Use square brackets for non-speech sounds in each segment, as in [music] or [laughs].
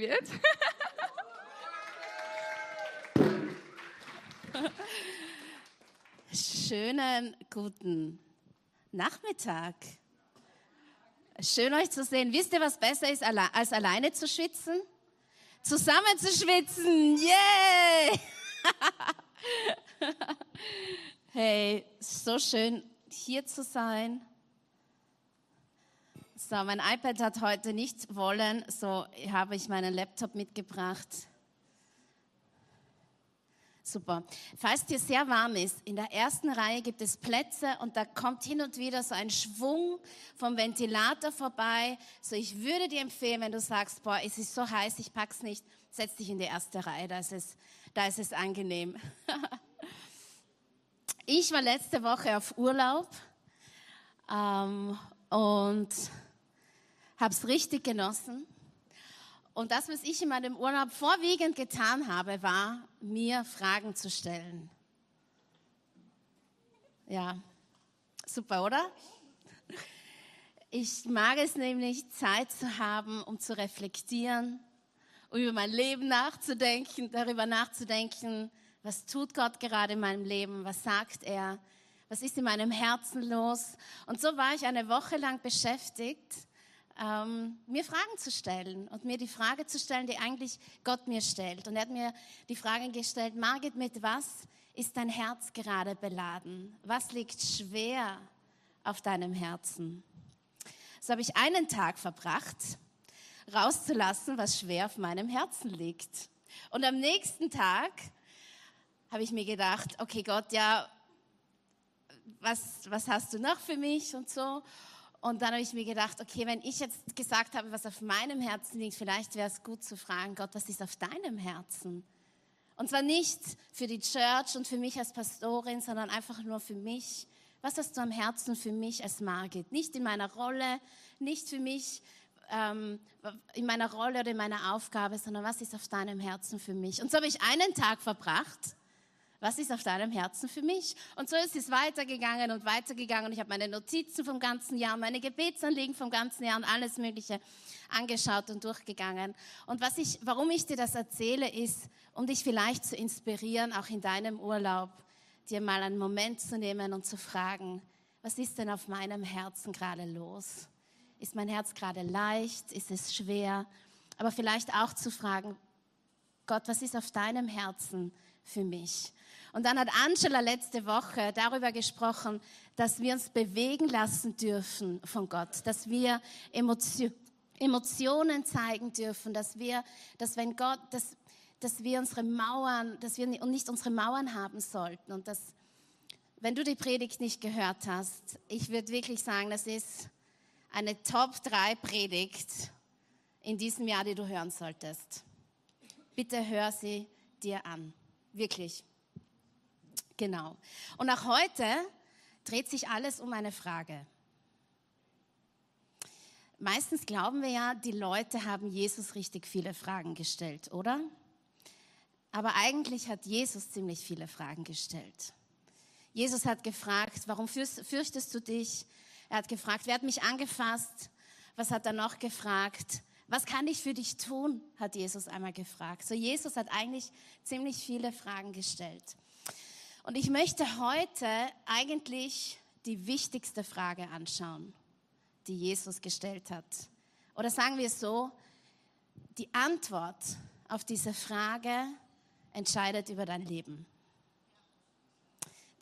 wird. Schönen guten Nachmittag. Schön euch zu sehen. Wisst ihr, was besser ist, als alleine zu schwitzen? Zusammen zu schwitzen. Yay! [laughs] hey, so schön hier zu sein. So, mein iPad hat heute nicht wollen, so habe ich meinen Laptop mitgebracht. Super. Falls dir sehr warm ist, in der ersten Reihe gibt es Plätze und da kommt hin und wieder so ein Schwung vom Ventilator vorbei. So, ich würde dir empfehlen, wenn du sagst, boah, es ist so heiß, ich pack's nicht, setz dich in die erste Reihe, da ist es, da ist es angenehm. [laughs] ich war letzte Woche auf Urlaub ähm, und habe es richtig genossen. Und das, was ich in meinem Urlaub vorwiegend getan habe, war, mir Fragen zu stellen. Ja, super, oder? Ich mag es nämlich, Zeit zu haben, um zu reflektieren, um über mein Leben nachzudenken, darüber nachzudenken, was tut Gott gerade in meinem Leben, was sagt er, was ist in meinem Herzen los. Und so war ich eine Woche lang beschäftigt ähm, mir Fragen zu stellen und mir die Frage zu stellen, die eigentlich Gott mir stellt. Und er hat mir die Frage gestellt, Margit, mit was ist dein Herz gerade beladen? Was liegt schwer auf deinem Herzen? So habe ich einen Tag verbracht, rauszulassen, was schwer auf meinem Herzen liegt. Und am nächsten Tag habe ich mir gedacht, okay Gott, ja, was, was hast du noch für mich und so. Und dann habe ich mir gedacht, okay, wenn ich jetzt gesagt habe, was auf meinem Herzen liegt, vielleicht wäre es gut zu fragen, Gott, was ist auf deinem Herzen? Und zwar nicht für die Church und für mich als Pastorin, sondern einfach nur für mich. Was hast du am Herzen für mich als Margit? Nicht in meiner Rolle, nicht für mich ähm, in meiner Rolle oder in meiner Aufgabe, sondern was ist auf deinem Herzen für mich? Und so habe ich einen Tag verbracht was ist auf deinem Herzen für mich? Und so ist es weitergegangen und weitergegangen. Ich habe meine Notizen vom ganzen Jahr, meine Gebetsanliegen vom ganzen Jahr und alles Mögliche angeschaut und durchgegangen. Und was ich, warum ich dir das erzähle, ist, um dich vielleicht zu inspirieren, auch in deinem Urlaub, dir mal einen Moment zu nehmen und zu fragen, was ist denn auf meinem Herzen gerade los? Ist mein Herz gerade leicht? Ist es schwer? Aber vielleicht auch zu fragen, Gott, was ist auf deinem Herzen für mich? Und dann hat Angela letzte Woche darüber gesprochen, dass wir uns bewegen lassen dürfen von Gott, dass wir Emotion, Emotionen zeigen dürfen, dass wir, dass wenn Gott, dass, dass wir unsere Mauern, dass wir nicht unsere Mauern haben sollten und dass, wenn du die Predigt nicht gehört hast, ich würde wirklich sagen, das ist eine Top 3 Predigt in diesem Jahr, die du hören solltest. Bitte hör sie dir an. Wirklich. Genau. Und auch heute dreht sich alles um eine Frage. Meistens glauben wir ja, die Leute haben Jesus richtig viele Fragen gestellt, oder? Aber eigentlich hat Jesus ziemlich viele Fragen gestellt. Jesus hat gefragt, warum fürchtest du dich? Er hat gefragt, wer hat mich angefasst? Was hat er noch gefragt? Was kann ich für dich tun? hat Jesus einmal gefragt. So Jesus hat eigentlich ziemlich viele Fragen gestellt. Und ich möchte heute eigentlich die wichtigste Frage anschauen, die Jesus gestellt hat. Oder sagen wir es so, die Antwort auf diese Frage entscheidet über dein Leben.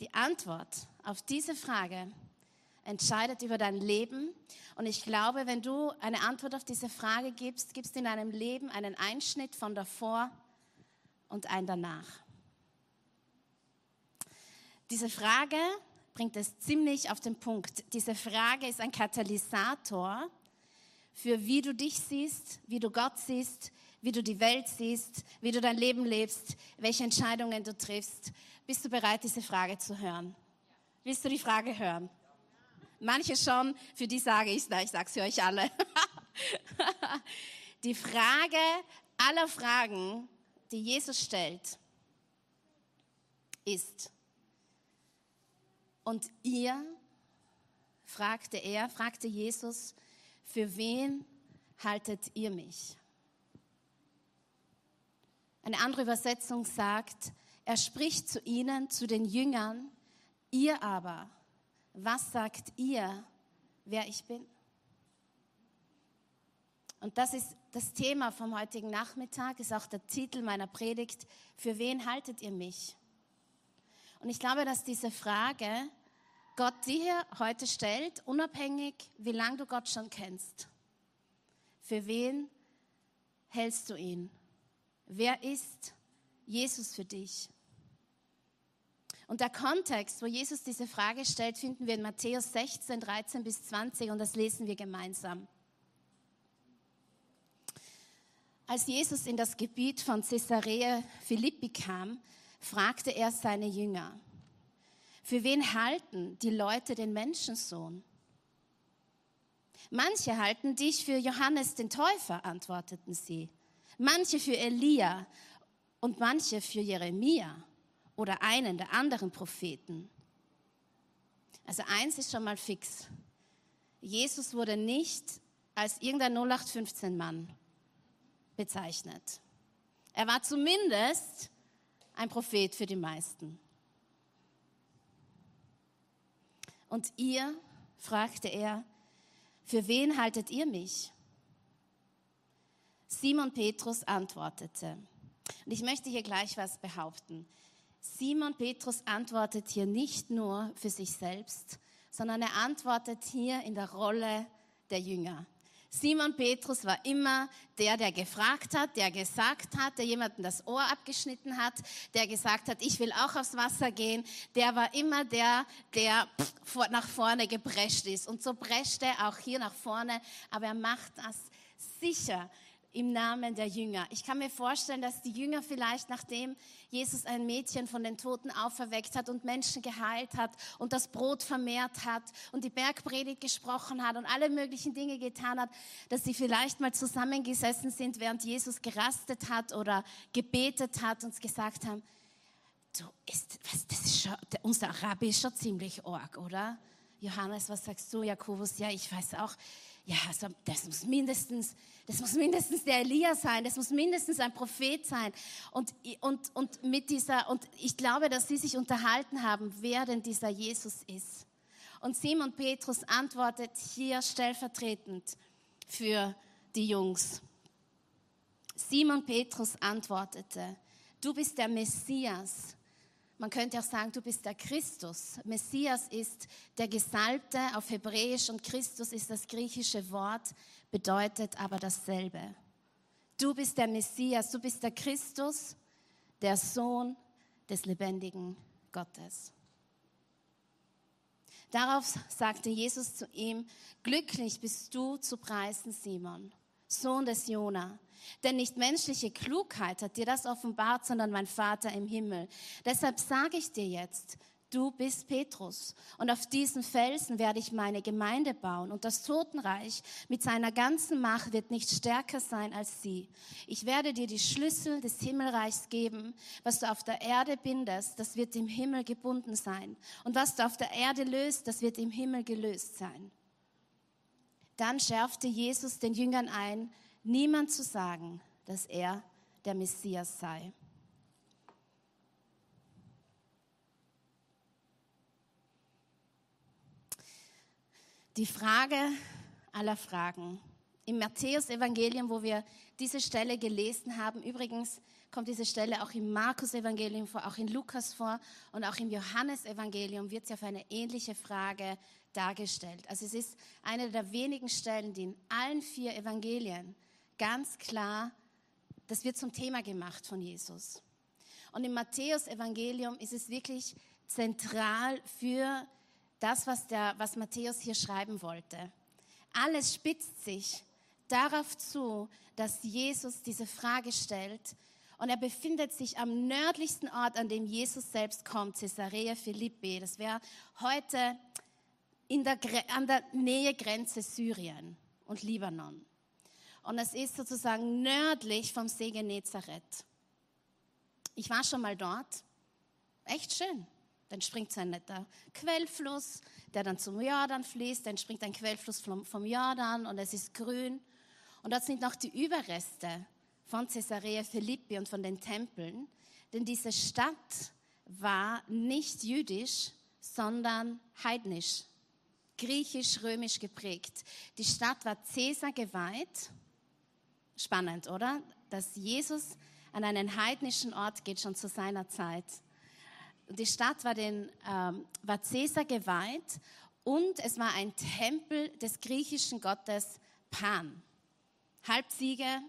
Die Antwort auf diese Frage entscheidet über dein Leben. Und ich glaube, wenn du eine Antwort auf diese Frage gibst, gibst du in deinem Leben einen Einschnitt von davor und ein danach. Diese Frage bringt es ziemlich auf den Punkt. Diese Frage ist ein Katalysator für wie du dich siehst, wie du Gott siehst, wie du die Welt siehst, wie du dein Leben lebst, welche Entscheidungen du triffst. Bist du bereit, diese Frage zu hören? Willst du die Frage hören? Manche schon, für die sage ich es, ich sage es für euch alle. [laughs] die Frage aller Fragen, die Jesus stellt, ist, und ihr, fragte er, fragte Jesus, für wen haltet ihr mich? Eine andere Übersetzung sagt, er spricht zu ihnen, zu den Jüngern, ihr aber, was sagt ihr, wer ich bin? Und das ist das Thema vom heutigen Nachmittag, ist auch der Titel meiner Predigt. Für wen haltet ihr mich? Und ich glaube, dass diese Frage Gott dir heute stellt, unabhängig, wie lange du Gott schon kennst. Für wen hältst du ihn? Wer ist Jesus für dich? Und der Kontext, wo Jesus diese Frage stellt, finden wir in Matthäus 16, 13 bis 20 und das lesen wir gemeinsam. Als Jesus in das Gebiet von Caesarea Philippi kam, fragte er seine Jünger, für wen halten die Leute den Menschensohn? Manche halten dich für Johannes den Täufer, antworteten sie. Manche für Elia und manche für Jeremia oder einen der anderen Propheten. Also eins ist schon mal fix. Jesus wurde nicht als irgendein 0815-Mann bezeichnet. Er war zumindest ein Prophet für die meisten. Und ihr, fragte er, für wen haltet ihr mich? Simon Petrus antwortete. Und ich möchte hier gleich was behaupten. Simon Petrus antwortet hier nicht nur für sich selbst, sondern er antwortet hier in der Rolle der Jünger. Simon Petrus war immer der, der gefragt hat, der gesagt hat, der jemanden das Ohr abgeschnitten hat, der gesagt hat, ich will auch aufs Wasser gehen. Der war immer der, der nach vorne geprescht ist. Und so prescht er auch hier nach vorne, aber er macht das sicher im Namen der Jünger. Ich kann mir vorstellen, dass die Jünger vielleicht, nachdem Jesus ein Mädchen von den Toten auferweckt hat und Menschen geheilt hat und das Brot vermehrt hat und die Bergpredigt gesprochen hat und alle möglichen Dinge getan hat, dass sie vielleicht mal zusammengesessen sind, während Jesus gerastet hat oder gebetet hat und gesagt haben, du, ist, was, das ist schon, unser Rabbi ist schon ziemlich org, oder? Johannes, was sagst du? Jakobus, ja, ich weiß auch, ja, also das muss mindestens, das muss mindestens der Elia sein, das muss mindestens ein Prophet sein. Und, und, und mit dieser, und ich glaube, dass sie sich unterhalten haben, wer denn dieser Jesus ist. Und Simon Petrus antwortet hier stellvertretend für die Jungs. Simon Petrus antwortete, du bist der Messias, man könnte auch sagen, du bist der Christus. Messias ist der Gesalbte auf Hebräisch und Christus ist das griechische Wort, bedeutet aber dasselbe. Du bist der Messias, du bist der Christus, der Sohn des lebendigen Gottes. Darauf sagte Jesus zu ihm, glücklich bist du zu preisen, Simon, Sohn des Jona. Denn nicht menschliche Klugheit hat dir das offenbart, sondern mein Vater im Himmel. Deshalb sage ich dir jetzt, du bist Petrus. Und auf diesen Felsen werde ich meine Gemeinde bauen. Und das Totenreich mit seiner ganzen Macht wird nicht stärker sein als sie. Ich werde dir die Schlüssel des Himmelreichs geben. Was du auf der Erde bindest, das wird im Himmel gebunden sein. Und was du auf der Erde löst, das wird im Himmel gelöst sein. Dann schärfte Jesus den Jüngern ein, niemand zu sagen, dass er der Messias sei. Die Frage aller Fragen. Im Matthäus-Evangelium, wo wir diese Stelle gelesen haben, übrigens kommt diese Stelle auch im Markus-Evangelium vor, auch in Lukas vor und auch im Johannes-Evangelium wird sie auf eine ähnliche Frage dargestellt. Also es ist eine der wenigen Stellen, die in allen vier Evangelien ganz klar, das wird zum Thema gemacht von Jesus. Und im Matthäus-Evangelium ist es wirklich zentral für das, was, der, was Matthäus hier schreiben wollte. Alles spitzt sich darauf zu, dass Jesus diese Frage stellt. Und er befindet sich am nördlichsten Ort, an dem Jesus selbst kommt, Caesarea Philippi. Das wäre heute in der, an der Nähe Grenze Syrien und Libanon. Und es ist sozusagen nördlich vom See Genezareth. Ich war schon mal dort. Echt schön. Dann springt so ein netter Quellfluss, der dann zum Jordan fließt. Dann springt ein Quellfluss vom, vom Jordan und es ist grün. Und dort sind noch die Überreste von Caesarea Philippi und von den Tempeln, denn diese Stadt war nicht jüdisch, sondern heidnisch, griechisch-römisch geprägt. Die Stadt war Caesar geweiht. Spannend, oder? Dass Jesus an einen heidnischen Ort geht, schon zu seiner Zeit. Die Stadt war, den, ähm, war Caesar geweiht und es war ein Tempel des griechischen Gottes Pan. Halb Ziege,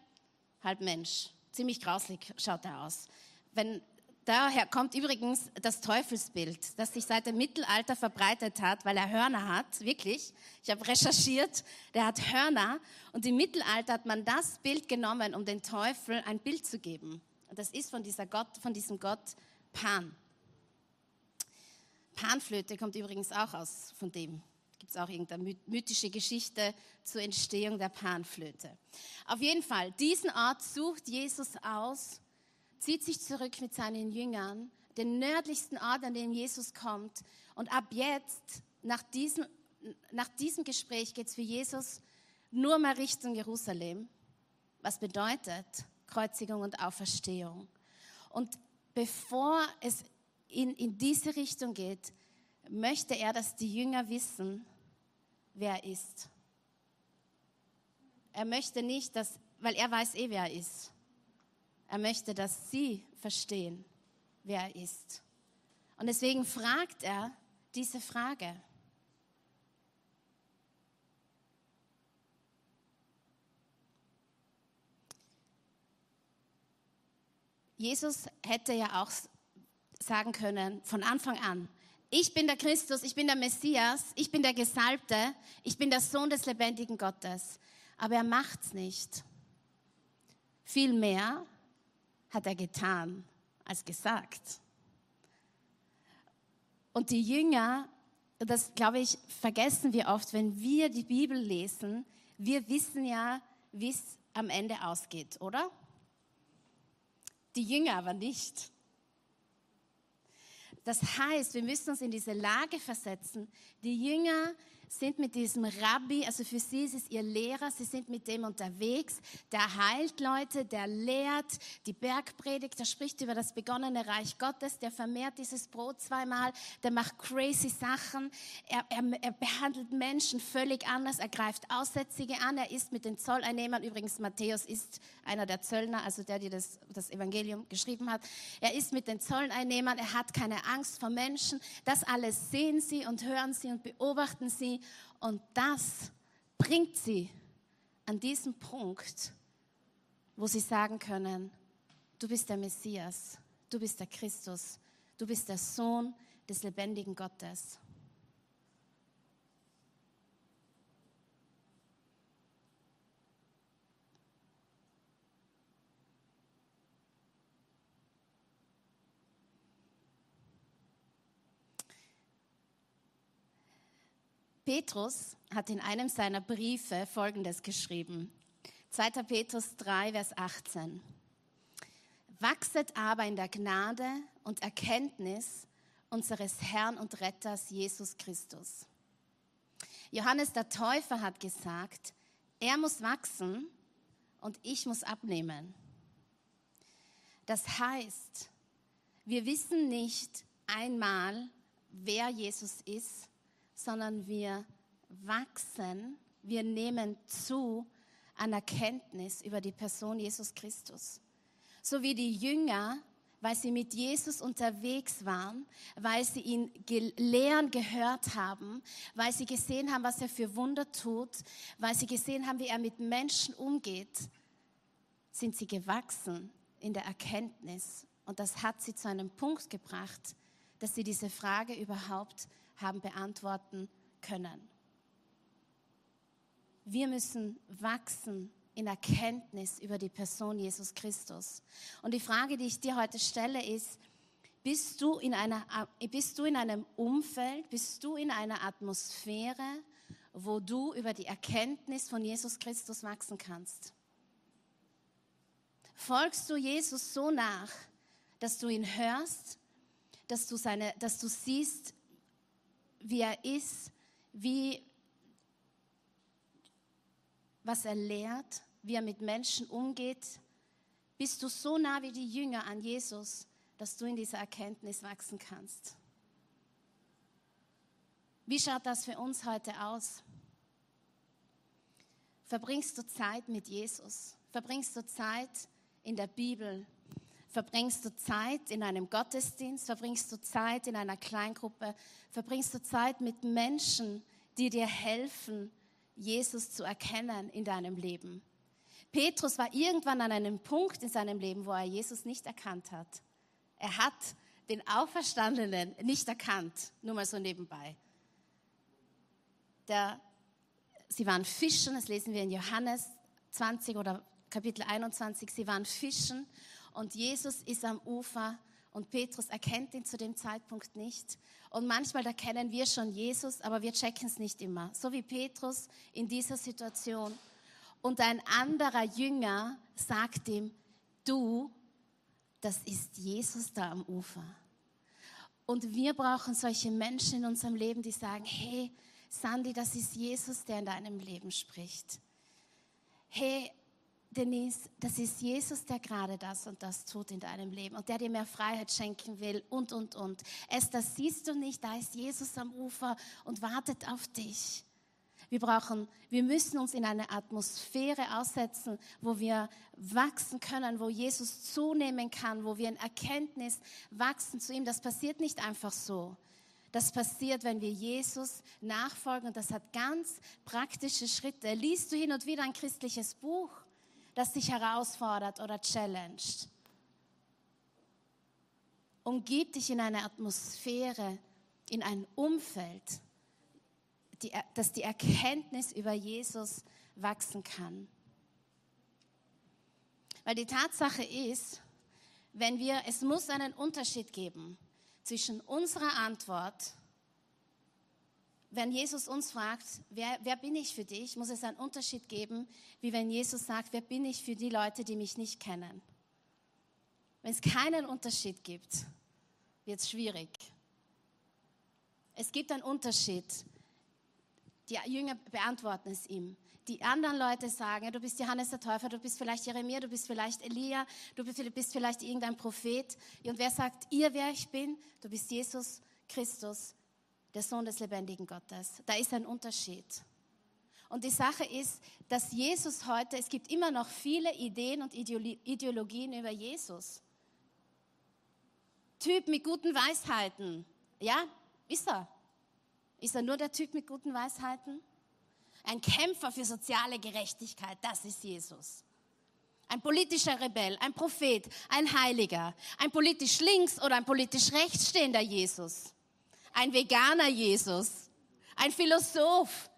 halb Mensch. Ziemlich grauslig schaut er aus. Wenn, daher kommt übrigens das Teufelsbild, das sich seit dem Mittelalter verbreitet hat, weil er Hörner hat, wirklich. Ich habe recherchiert, der hat Hörner und im Mittelalter hat man das Bild genommen, um den Teufel ein Bild zu geben. Und das ist von, dieser Gott, von diesem Gott Pan. Panflöte kommt übrigens auch aus von dem. Gibt es auch irgendeine mythische Geschichte zur Entstehung der Panflöte. Auf jeden Fall, diesen Ort sucht Jesus aus, zieht sich zurück mit seinen Jüngern, den nördlichsten Ort, an dem Jesus kommt. Und ab jetzt, nach diesem, nach diesem Gespräch, geht es für Jesus nur mal Richtung Jerusalem. Was bedeutet Kreuzigung und Auferstehung? Und bevor es in, in diese Richtung geht, möchte er, dass die Jünger wissen, wer er ist. Er möchte nicht, dass, weil er weiß eh, wer er ist. Er möchte, dass sie verstehen, wer er ist. Und deswegen fragt er diese Frage. Jesus hätte ja auch sagen können von Anfang an, ich bin der Christus, ich bin der Messias, ich bin der Gesalbte, ich bin der Sohn des lebendigen Gottes. Aber er macht's nicht. Vielmehr hat er getan als gesagt. Und die Jünger, das glaube ich, vergessen wir oft, wenn wir die Bibel lesen, wir wissen ja, wie es am Ende ausgeht, oder? Die Jünger aber nicht. Das heißt, wir müssen uns in diese Lage versetzen. Die Jünger sind mit diesem Rabbi, also für sie ist es ihr Lehrer, sie sind mit dem unterwegs, der heilt Leute, der lehrt, die Bergpredigt, der spricht über das begonnene Reich Gottes, der vermehrt dieses Brot zweimal, der macht crazy Sachen, er, er, er behandelt Menschen völlig anders, er greift Aussätzige an, er ist mit den Zolleinnehmern, übrigens Matthäus ist einer der Zöllner, also der, der das, das Evangelium geschrieben hat, er ist mit den Zolleinnehmern, er hat keine Angst vor Menschen, das alles sehen sie und hören sie und beobachten sie und das bringt sie an diesen Punkt, wo sie sagen können, du bist der Messias, du bist der Christus, du bist der Sohn des lebendigen Gottes. Petrus hat in einem seiner Briefe Folgendes geschrieben. 2. Petrus 3, Vers 18. Wachset aber in der Gnade und Erkenntnis unseres Herrn und Retters Jesus Christus. Johannes der Täufer hat gesagt, er muss wachsen und ich muss abnehmen. Das heißt, wir wissen nicht einmal, wer Jesus ist sondern wir wachsen, wir nehmen zu an Erkenntnis über die Person Jesus Christus. So wie die Jünger, weil sie mit Jesus unterwegs waren, weil sie ihn lehren gehört haben, weil sie gesehen haben, was er für Wunder tut, weil sie gesehen haben, wie er mit Menschen umgeht, sind sie gewachsen in der Erkenntnis. Und das hat sie zu einem Punkt gebracht, dass sie diese Frage überhaupt haben beantworten können. Wir müssen wachsen in Erkenntnis über die Person Jesus Christus. Und die Frage, die ich dir heute stelle, ist, bist du in, einer, bist du in einem Umfeld, bist du in einer Atmosphäre, wo du über die Erkenntnis von Jesus Christus wachsen kannst? Folgst du Jesus so nach, dass du ihn hörst, dass du, seine, dass du siehst, wie er ist, wie, was er lehrt, wie er mit Menschen umgeht, Bist du so nah wie die Jünger an Jesus, dass du in dieser Erkenntnis wachsen kannst? Wie schaut das für uns heute aus? Verbringst du Zeit mit Jesus? Verbringst du Zeit in der Bibel? Verbringst du Zeit in einem Gottesdienst? Verbringst du Zeit in einer Kleingruppe? Verbringst du Zeit mit Menschen, die dir helfen, Jesus zu erkennen in deinem Leben? Petrus war irgendwann an einem Punkt in seinem Leben, wo er Jesus nicht erkannt hat. Er hat den Auferstandenen nicht erkannt, nur mal so nebenbei. Der, sie waren fischen, das lesen wir in Johannes 20 oder Kapitel 21, sie waren fischen und Jesus ist am Ufer und Petrus erkennt ihn zu dem Zeitpunkt nicht. Und manchmal erkennen wir schon Jesus, aber wir checken es nicht immer. So wie Petrus in dieser Situation. Und ein anderer Jünger sagt ihm, du, das ist Jesus da am Ufer. Und wir brauchen solche Menschen in unserem Leben, die sagen, hey, Sandy, das ist Jesus, der in deinem Leben spricht. Hey, Denise, das ist Jesus, der gerade das und das tut in deinem Leben und der dir mehr Freiheit schenken will und, und, und. Esther, siehst du nicht, da ist Jesus am Ufer und wartet auf dich. Wir brauchen, wir müssen uns in eine Atmosphäre aussetzen, wo wir wachsen können, wo Jesus zunehmen kann, wo wir in Erkenntnis wachsen zu ihm. Das passiert nicht einfach so. Das passiert, wenn wir Jesus nachfolgen und das hat ganz praktische Schritte. Liest du hin und wieder ein christliches Buch, das dich herausfordert oder challenged? Umgib dich in eine Atmosphäre, in ein Umfeld, die, dass die Erkenntnis über Jesus wachsen kann. Weil die Tatsache ist, wenn wir, es muss einen Unterschied geben zwischen unserer Antwort, wenn Jesus uns fragt, wer, wer bin ich für dich, muss es einen Unterschied geben, wie wenn Jesus sagt, wer bin ich für die Leute, die mich nicht kennen. Wenn es keinen Unterschied gibt, wird es schwierig. Es gibt einen Unterschied. Die Jünger beantworten es ihm. Die anderen Leute sagen, du bist Johannes der Täufer, du bist vielleicht Jeremia, du bist vielleicht Elia, du bist vielleicht irgendein Prophet. Und wer sagt ihr, wer ich bin? Du bist Jesus Christus, der Sohn des lebendigen Gottes. Da ist ein Unterschied. Und die Sache ist, dass Jesus heute, es gibt immer noch viele Ideen und Ideologien über Jesus. Typ mit guten Weisheiten. Ja, ist er. Ist er nur der Typ mit guten Weisheiten? Ein Kämpfer für soziale Gerechtigkeit, das ist Jesus. Ein politischer Rebell, ein Prophet, ein Heiliger, ein politisch links oder ein politisch rechts stehender Jesus, ein veganer Jesus, ein Philosoph.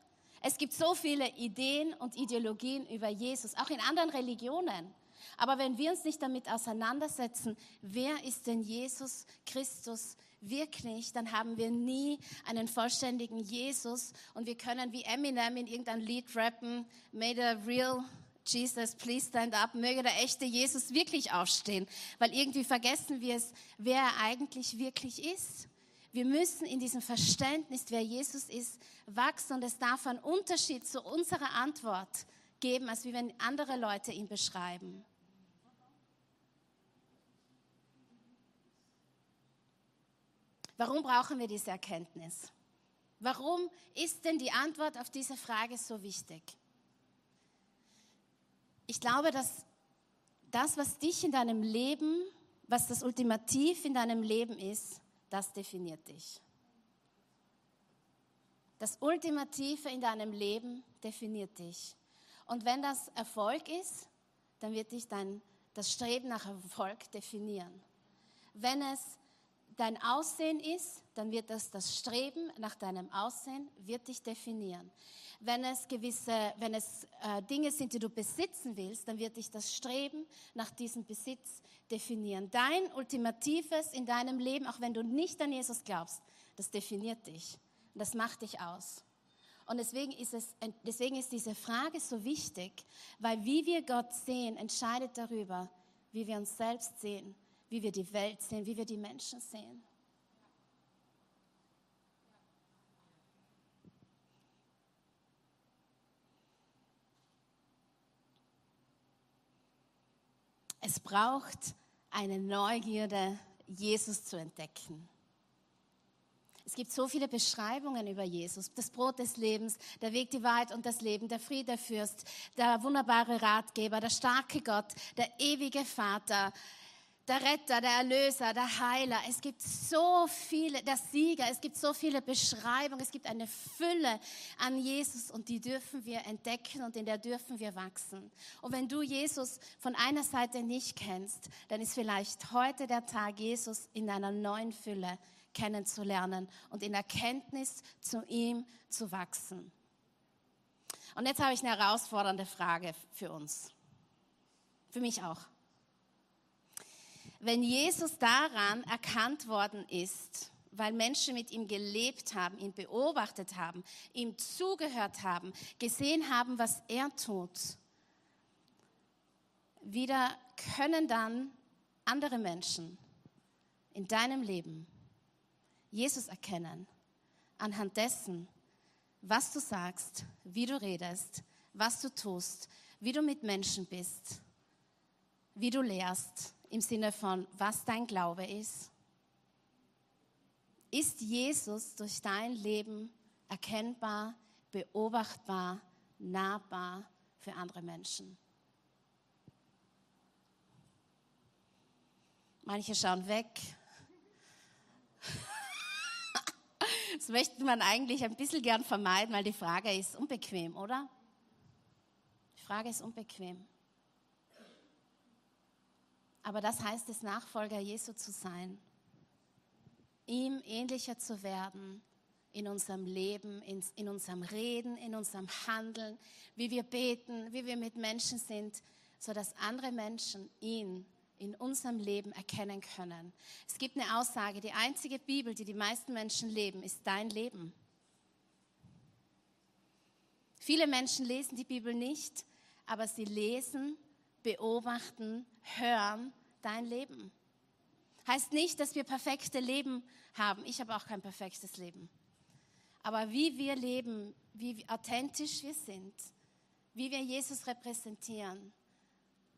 Es gibt so viele Ideen und Ideologien über Jesus, auch in anderen Religionen. Aber wenn wir uns nicht damit auseinandersetzen, wer ist denn Jesus Christus wirklich, dann haben wir nie einen vollständigen Jesus und wir können wie Eminem in irgendein Lied rappen, May the real Jesus, please stand up, möge der echte Jesus wirklich aufstehen, weil irgendwie vergessen wir es, wer er eigentlich wirklich ist. Wir müssen in diesem Verständnis, wer Jesus ist, wachsen und es darf einen Unterschied zu unserer Antwort geben, als wie wenn andere Leute ihn beschreiben. Warum brauchen wir diese Erkenntnis? Warum ist denn die Antwort auf diese Frage so wichtig? Ich glaube, dass das, was dich in deinem Leben, was das Ultimativ in deinem Leben ist, das definiert dich. Das Ultimative in deinem Leben definiert dich. Und wenn das Erfolg ist, dann wird dich dein, das Streben nach Erfolg definieren. Wenn es dein Aussehen ist, dann wird das, das Streben nach deinem Aussehen wird dich definieren. Wenn es gewisse, wenn es äh, Dinge sind, die du besitzen willst, dann wird dich das Streben nach diesem Besitz definieren. Dein Ultimatives in deinem Leben, auch wenn du nicht an Jesus glaubst, das definiert dich. Das macht dich aus. Und deswegen ist, es, deswegen ist diese Frage so wichtig, weil wie wir Gott sehen, entscheidet darüber, wie wir uns selbst sehen wie wir die Welt sehen, wie wir die Menschen sehen. Es braucht eine Neugierde, Jesus zu entdecken. Es gibt so viele Beschreibungen über Jesus. Das Brot des Lebens, der Weg, die Wahrheit und das Leben, der Friedefürst, der wunderbare Ratgeber, der starke Gott, der ewige Vater, der Retter, der Erlöser, der Heiler. Es gibt so viele, der Sieger, es gibt so viele Beschreibungen, es gibt eine Fülle an Jesus und die dürfen wir entdecken und in der dürfen wir wachsen. Und wenn du Jesus von einer Seite nicht kennst, dann ist vielleicht heute der Tag, Jesus in einer neuen Fülle kennenzulernen und in Erkenntnis zu ihm zu wachsen. Und jetzt habe ich eine herausfordernde Frage für uns. Für mich auch wenn Jesus daran erkannt worden ist, weil Menschen mit ihm gelebt haben, ihn beobachtet haben, ihm zugehört haben, gesehen haben, was er tut, wieder können dann andere Menschen in deinem Leben Jesus erkennen anhand dessen, was du sagst, wie du redest, was du tust, wie du mit Menschen bist, wie du lehrst, im Sinne von, was dein Glaube ist? Ist Jesus durch dein Leben erkennbar, beobachtbar, nahbar für andere Menschen? Manche schauen weg. [laughs] Das möchte man eigentlich ein bisschen gern vermeiden, weil die Frage ist unbequem, oder? Die Frage ist unbequem. Aber das heißt es, Nachfolger Jesu zu sein, ihm ähnlicher zu werden in unserem Leben, in, in unserem Reden, in unserem Handeln, wie wir beten, wie wir mit Menschen sind, sodass andere Menschen ihn in unserem Leben erkennen können. Es gibt eine Aussage, die einzige Bibel, die die meisten Menschen leben, ist dein Leben. Viele Menschen lesen die Bibel nicht, aber sie lesen beobachten, hören dein Leben. Heißt nicht, dass wir perfekte Leben haben. Ich habe auch kein perfektes Leben. Aber wie wir leben, wie authentisch wir sind, wie wir Jesus repräsentieren,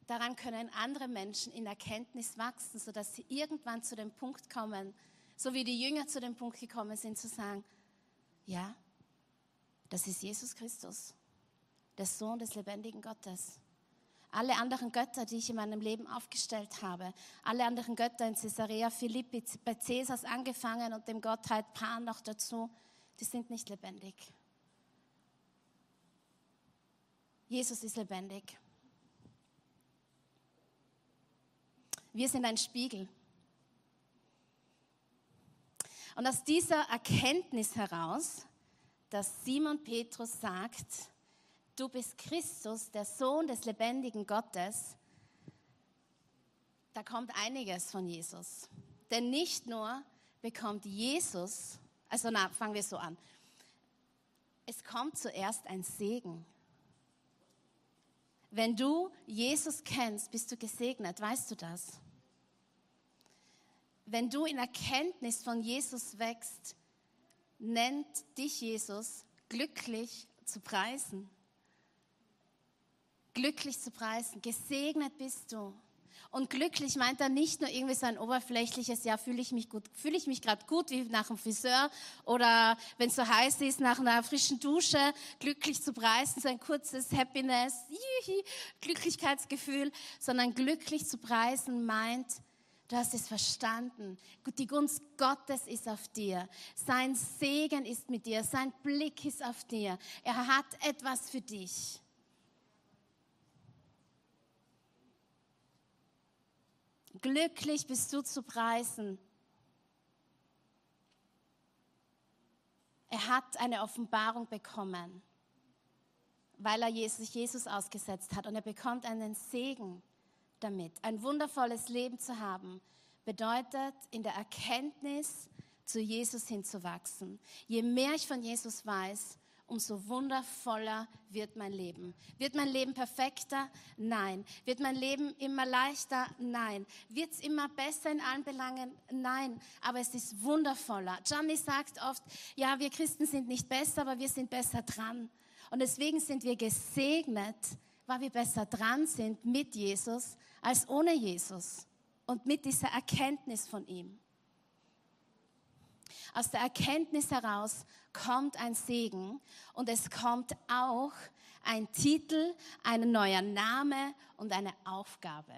daran können andere Menschen in Erkenntnis wachsen, sodass sie irgendwann zu dem Punkt kommen, so wie die Jünger zu dem Punkt gekommen sind, zu sagen, ja, das ist Jesus Christus, der Sohn des lebendigen Gottes alle anderen Götter, die ich in meinem Leben aufgestellt habe, alle anderen Götter in Caesarea Philippi, bei Caesars angefangen und dem Gottheit Pan noch dazu, die sind nicht lebendig. Jesus ist lebendig. Wir sind ein Spiegel. Und aus dieser Erkenntnis heraus, dass Simon Petrus sagt, du bist Christus, der Sohn des lebendigen Gottes, da kommt einiges von Jesus. Denn nicht nur bekommt Jesus, also na, fangen wir so an. Es kommt zuerst ein Segen. Wenn du Jesus kennst, bist du gesegnet, weißt du das? Wenn du in Erkenntnis von Jesus wächst, nennt dich Jesus glücklich zu preisen glücklich zu preisen. Gesegnet bist du. Und glücklich meint er nicht nur irgendwie so ein oberflächliches, ja, fühle ich mich gut, fühle ich mich gerade gut wie nach dem Friseur oder wenn es so heiß ist, nach einer frischen Dusche, glücklich zu preisen, so ein kurzes Happiness, Glücklichkeitsgefühl, sondern glücklich zu preisen meint, du hast es verstanden. Die Gunst Gottes ist auf dir. Sein Segen ist mit dir. Sein Blick ist auf dir. Er hat etwas für dich. Glücklich bist du zu preisen. Er hat eine Offenbarung bekommen, weil er Jesus, Jesus ausgesetzt hat. Und er bekommt einen Segen damit. Ein wundervolles Leben zu haben, bedeutet in der Erkenntnis zu Jesus hinzuwachsen. Je mehr ich von Jesus weiß, umso wundervoller wird mein Leben. Wird mein Leben perfekter? Nein. Wird mein Leben immer leichter? Nein. Wird es immer besser in allen Belangen? Nein. Aber es ist wundervoller. Johnny sagt oft, ja, wir Christen sind nicht besser, aber wir sind besser dran. Und deswegen sind wir gesegnet, weil wir besser dran sind mit Jesus, als ohne Jesus und mit dieser Erkenntnis von ihm. Aus der Erkenntnis heraus kommt ein Segen und es kommt auch ein Titel, ein neuer Name und eine Aufgabe.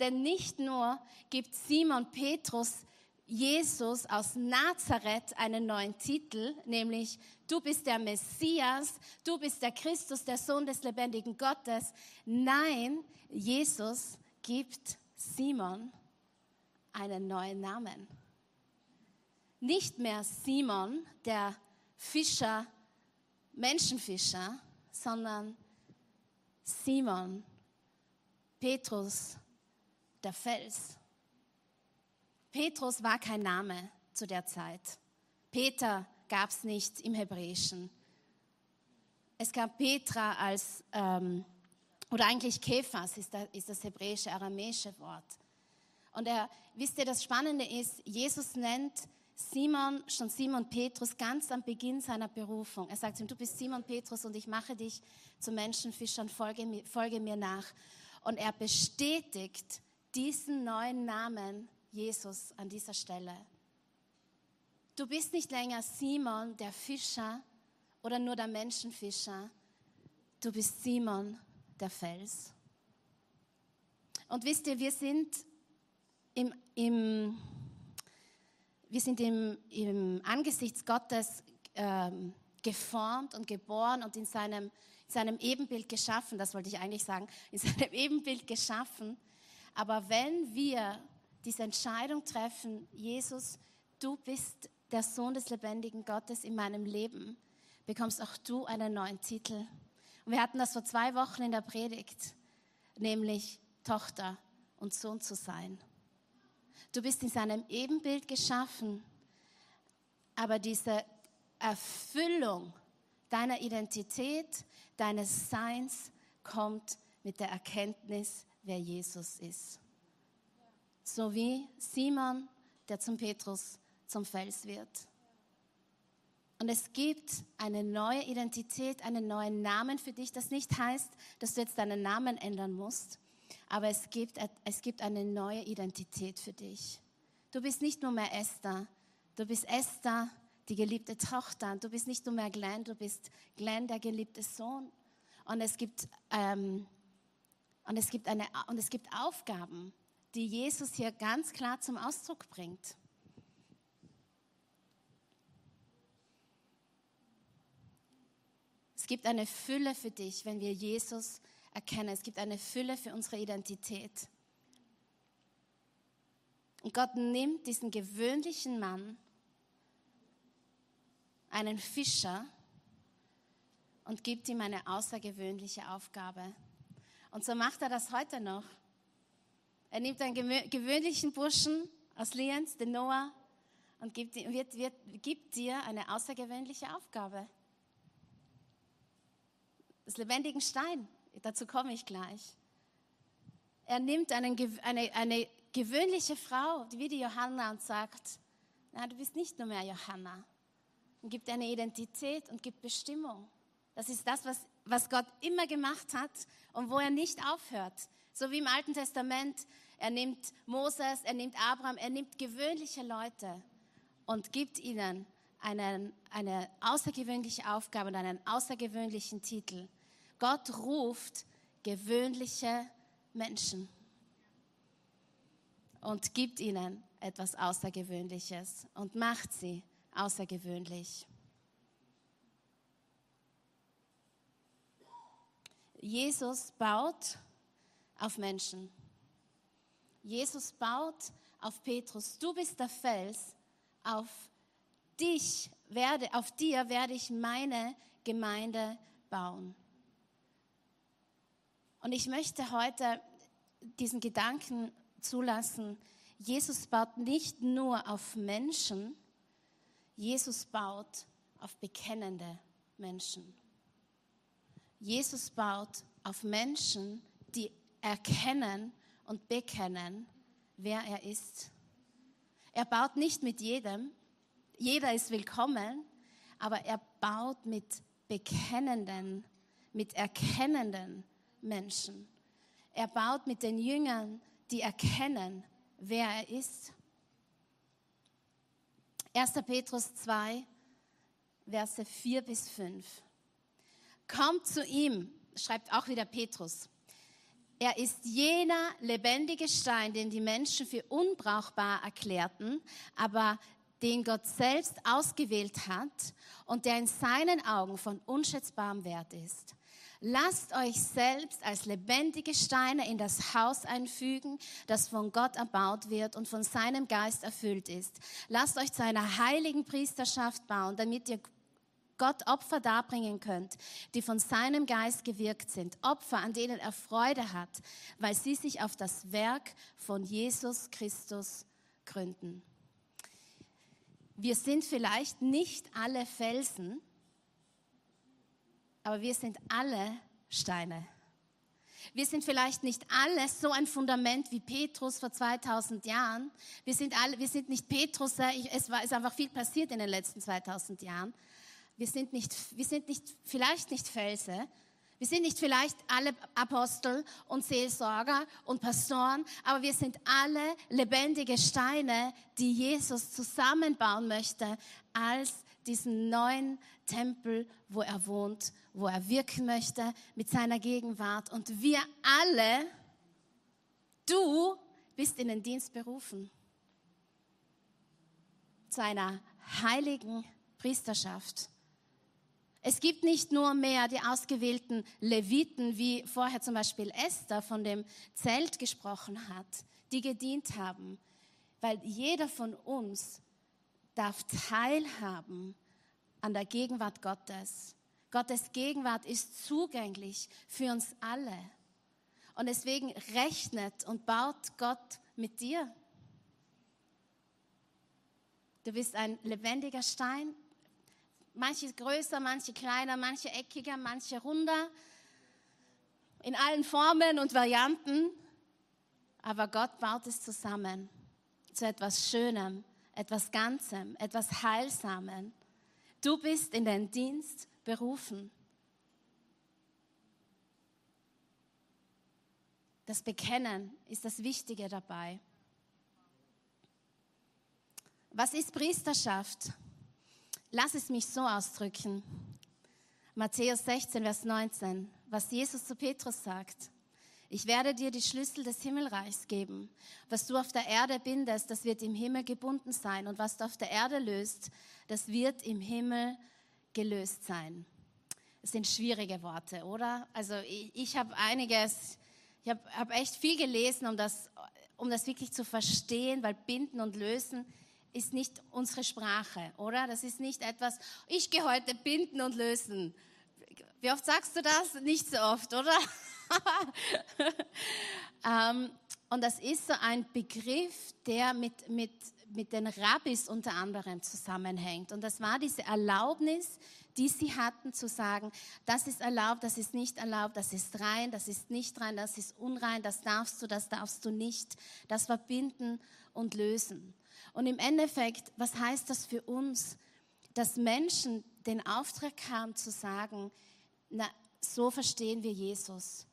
Denn nicht nur gibt Simon Petrus Jesus aus Nazareth einen neuen Titel, nämlich du bist der Messias, du bist der Christus, der Sohn des lebendigen Gottes. Nein, Jesus gibt Simon einen neuen Namen. Nicht mehr Simon, der Fischer, Menschenfischer, sondern Simon, Petrus, der Fels. Petrus war kein Name zu der Zeit. Peter gab es nicht im Hebräischen. Es gab Petra als, ähm, oder eigentlich Kephas ist, das, ist das hebräische, aramäische Wort. Und er, wisst ihr, das Spannende ist, Jesus nennt Simon, schon Simon Petrus, ganz am Beginn seiner Berufung. Er sagt ihm, du bist Simon Petrus und ich mache dich zum Menschenfischern, folge mir, folge mir nach. Und er bestätigt diesen neuen Namen Jesus an dieser Stelle. Du bist nicht länger Simon, der Fischer oder nur der Menschenfischer. Du bist Simon, der Fels. Und wisst ihr, wir sind im, im, wir sind im, im Angesicht Gottes ähm, geformt und geboren und in seinem, in seinem Ebenbild geschaffen. Das wollte ich eigentlich sagen. In [laughs] seinem Ebenbild geschaffen. Aber wenn wir diese Entscheidung treffen, Jesus, du bist der Sohn des lebendigen Gottes in meinem Leben, bekommst auch du einen neuen Titel. Und wir hatten das vor zwei Wochen in der Predigt, nämlich Tochter und Sohn zu sein. Du bist in seinem Ebenbild geschaffen, aber diese Erfüllung deiner Identität, deines Seins kommt mit der Erkenntnis, wer Jesus ist so wie Simon, der zum Petrus zum Fels wird. Und es gibt eine neue Identität, einen neuen Namen für dich. Das nicht heißt, dass du jetzt deinen Namen ändern musst, aber es gibt, es gibt eine neue Identität für dich. Du bist nicht nur mehr Esther, du bist Esther, die geliebte Tochter. Du bist nicht nur mehr Glenn, du bist Glenn, der geliebte Sohn. Und es gibt, ähm, und es gibt, eine, und es gibt Aufgaben die Jesus hier ganz klar zum Ausdruck bringt. Es gibt eine Fülle für dich, wenn wir Jesus erkennen. Es gibt eine Fülle für unsere Identität. Und Gott nimmt diesen gewöhnlichen Mann, einen Fischer, und gibt ihm eine außergewöhnliche Aufgabe. Und so macht er das heute noch. Er nimmt einen gewöhnlichen Burschen aus Lienz, den Noah, und gibt, wird, wird, gibt dir eine außergewöhnliche Aufgabe. Das lebendigen Stein, dazu komme ich gleich. Er nimmt einen, eine, eine gewöhnliche Frau, wie die Johanna, und sagt, na, du bist nicht nur mehr Johanna. Und gibt eine Identität und gibt Bestimmung. Das ist das, was, was Gott immer gemacht hat und wo er nicht aufhört. So wie im Alten Testament er nimmt Moses, er nimmt Abraham, er nimmt gewöhnliche Leute und gibt ihnen einen, eine außergewöhnliche Aufgabe und einen außergewöhnlichen Titel. Gott ruft gewöhnliche Menschen und gibt ihnen etwas Außergewöhnliches und macht sie außergewöhnlich. Jesus baut auf Menschen. Jesus baut auf Petrus, du bist der Fels, auf dich werde, auf dir werde ich meine Gemeinde bauen. Und ich möchte heute diesen Gedanken zulassen, Jesus baut nicht nur auf Menschen, Jesus baut auf bekennende Menschen. Jesus baut auf Menschen, die erkennen, und bekennen, wer er ist. Er baut nicht mit jedem, jeder ist willkommen, aber er baut mit bekennenden, mit erkennenden Menschen. er baut mit den Jüngern, die erkennen, wer er ist. 1. Petrus 2, Verse 4 bis 5. Kommt zu ihm, schreibt auch wieder Petrus. Er ist jener lebendige Stein, den die Menschen für unbrauchbar erklärten, aber den Gott selbst ausgewählt hat und der in seinen Augen von unschätzbarem Wert ist. Lasst euch selbst als lebendige Steine in das Haus einfügen, das von Gott erbaut wird und von seinem Geist erfüllt ist. Lasst euch zu einer heiligen Priesterschaft bauen, damit ihr Gott Opfer darbringen könnt, die von seinem Geist gewirkt sind. Opfer, an denen er Freude hat, weil sie sich auf das Werk von Jesus Christus gründen. Wir sind vielleicht nicht alle Felsen, aber wir sind alle Steine. Wir sind vielleicht nicht alle so ein Fundament wie Petrus vor 2000 Jahren. Wir sind, alle, wir sind nicht Petrus, es war, ist einfach viel passiert in den letzten 2000 Jahren. Wir sind, nicht, wir sind nicht, vielleicht nicht Felsen, wir sind nicht vielleicht alle Apostel und Seelsorger und Pastoren, aber wir sind alle lebendige Steine, die Jesus zusammenbauen möchte als diesen neuen Tempel, wo er wohnt, wo er wirken möchte mit seiner Gegenwart. Und wir alle, du bist in den Dienst berufen zu einer heiligen Priesterschaft. Es gibt nicht nur mehr die ausgewählten Leviten, wie vorher zum Beispiel Esther von dem Zelt gesprochen hat, die gedient haben, weil jeder von uns darf teilhaben an der Gegenwart Gottes. Gottes Gegenwart ist zugänglich für uns alle. Und deswegen rechnet und baut Gott mit dir. Du bist ein lebendiger Stein Manche größer, manche kleiner, manche eckiger, manche runder. In allen Formen und Varianten. Aber Gott baut es zusammen zu etwas Schönem, etwas Ganzem, etwas Heilsamem. Du bist in den Dienst berufen. Das Bekennen ist das Wichtige dabei. Was ist Priesterschaft? Lass es mich so ausdrücken. Matthäus 16, Vers 19, was Jesus zu Petrus sagt. Ich werde dir die Schlüssel des Himmelreichs geben. Was du auf der Erde bindest, das wird im Himmel gebunden sein. Und was du auf der Erde löst, das wird im Himmel gelöst sein. Das sind schwierige Worte, oder? Also ich, ich habe einiges, ich habe hab echt viel gelesen, um das, um das wirklich zu verstehen, weil binden und lösen ist nicht unsere Sprache, oder? Das ist nicht etwas, ich gehe heute binden und lösen. Wie oft sagst du das? Nicht so oft, oder? [laughs] ähm, und das ist so ein Begriff, der mit, mit, mit den Rabbis unter anderem zusammenhängt. Und das war diese Erlaubnis, die sie hatten zu sagen, das ist erlaubt, das ist nicht erlaubt, das ist rein, das ist nicht rein, das ist unrein, das darfst du, das darfst du nicht. Das verbinden und lösen. Und im Endeffekt, was heißt das für uns, dass Menschen den Auftrag haben zu sagen, na, so verstehen wir Jesus.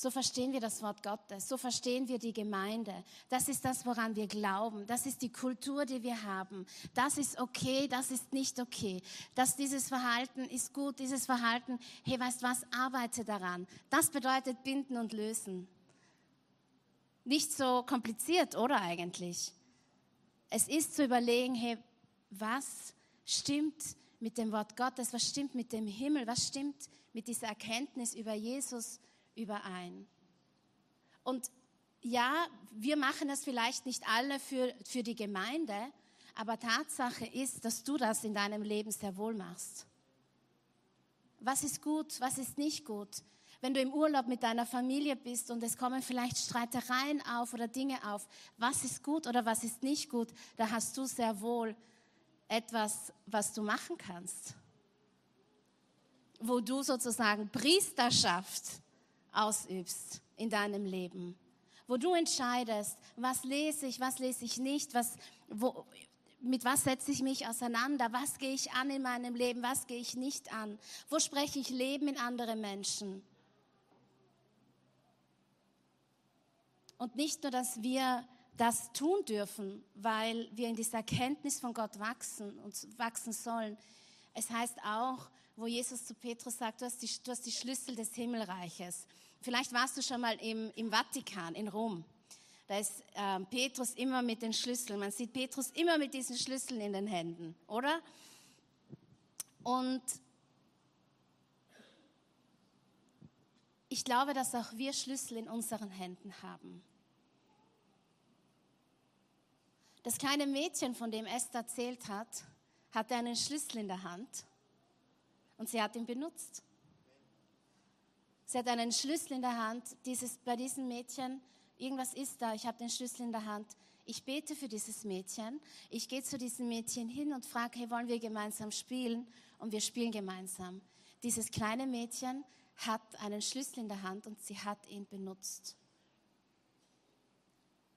So verstehen wir das Wort Gottes, so verstehen wir die Gemeinde. Das ist das, woran wir glauben. Das ist die Kultur, die wir haben. Das ist okay, das ist nicht okay. Dass dieses Verhalten ist gut, dieses Verhalten, hey, weißt was, arbeite daran. Das bedeutet binden und lösen. Nicht so kompliziert, oder eigentlich? es ist zu überlegen, hey, was stimmt mit dem Wort Gottes, was stimmt mit dem Himmel, was stimmt mit dieser Erkenntnis über Jesus überein. Und ja, wir machen das vielleicht nicht alle für, für die Gemeinde, aber Tatsache ist, dass du das in deinem Leben sehr wohl machst. Was ist gut, was ist nicht gut? wenn du im Urlaub mit deiner Familie bist und es kommen vielleicht Streitereien auf oder Dinge auf, was ist gut oder was ist nicht gut, da hast du sehr wohl etwas, was du machen kannst. Wo du sozusagen Priesterschaft ausübst in deinem Leben. Wo du entscheidest, was lese ich, was lese ich nicht, was, wo, mit was setze ich mich auseinander, was gehe ich an in meinem Leben, was gehe ich nicht an, wo spreche ich Leben in andere Menschen. Und nicht nur, dass wir das tun dürfen, weil wir in dieser Erkenntnis von Gott wachsen und wachsen sollen. Es heißt auch, wo Jesus zu Petrus sagt, du hast die, du hast die Schlüssel des Himmelreiches. Vielleicht warst du schon mal im, im Vatikan, in Rom. Da ist äh, Petrus immer mit den Schlüsseln. Man sieht Petrus immer mit diesen Schlüsseln in den Händen, oder? Und ich glaube, dass auch wir Schlüssel in unseren Händen haben. Das kleine Mädchen, von dem Esther erzählt hat, hatte einen Schlüssel in der Hand und sie hat ihn benutzt. Sie hat einen Schlüssel in der Hand. Dieses, bei diesem Mädchen, irgendwas ist da, ich habe den Schlüssel in der Hand. Ich bete für dieses Mädchen. Ich gehe zu diesem Mädchen hin und frage, hey, wollen wir gemeinsam spielen? Und wir spielen gemeinsam. Dieses kleine Mädchen hat einen Schlüssel in der Hand und sie hat ihn benutzt.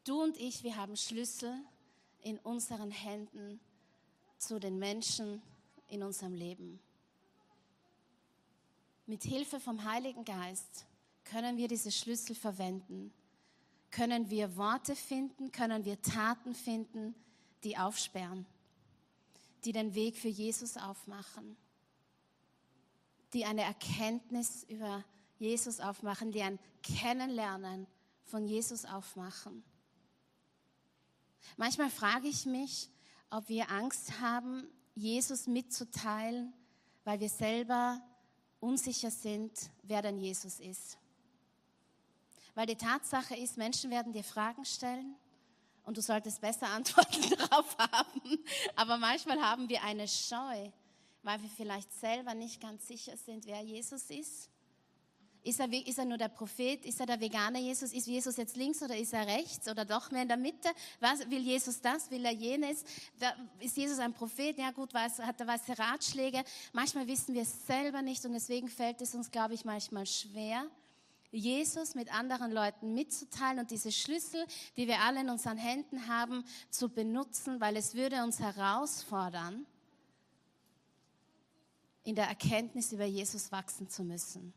Du und ich, wir haben Schlüssel in unseren Händen zu den Menschen in unserem Leben. Mit Hilfe vom Heiligen Geist können wir diese Schlüssel verwenden. Können wir Worte finden, können wir Taten finden, die aufsperren, die den Weg für Jesus aufmachen, die eine Erkenntnis über Jesus aufmachen, die ein Kennenlernen von Jesus aufmachen. Manchmal frage ich mich, ob wir Angst haben, Jesus mitzuteilen, weil wir selber unsicher sind, wer denn Jesus ist. Weil die Tatsache ist, Menschen werden dir Fragen stellen und du solltest besser [laughs] Antworten darauf haben. Aber manchmal haben wir eine Scheu, weil wir vielleicht selber nicht ganz sicher sind, wer Jesus ist. Ist er, ist er nur der Prophet? Ist er der vegane Jesus? Ist Jesus jetzt links oder ist er rechts oder doch mehr in der Mitte? Was, will Jesus das? Will er jenes? Ist Jesus ein Prophet? Ja gut, was, hat er weiße Ratschläge? Manchmal wissen wir es selber nicht und deswegen fällt es uns, glaube ich, manchmal schwer, Jesus mit anderen Leuten mitzuteilen und diese Schlüssel, die wir alle in unseren Händen haben, zu benutzen, weil es würde uns herausfordern, in der Erkenntnis über Jesus wachsen zu müssen.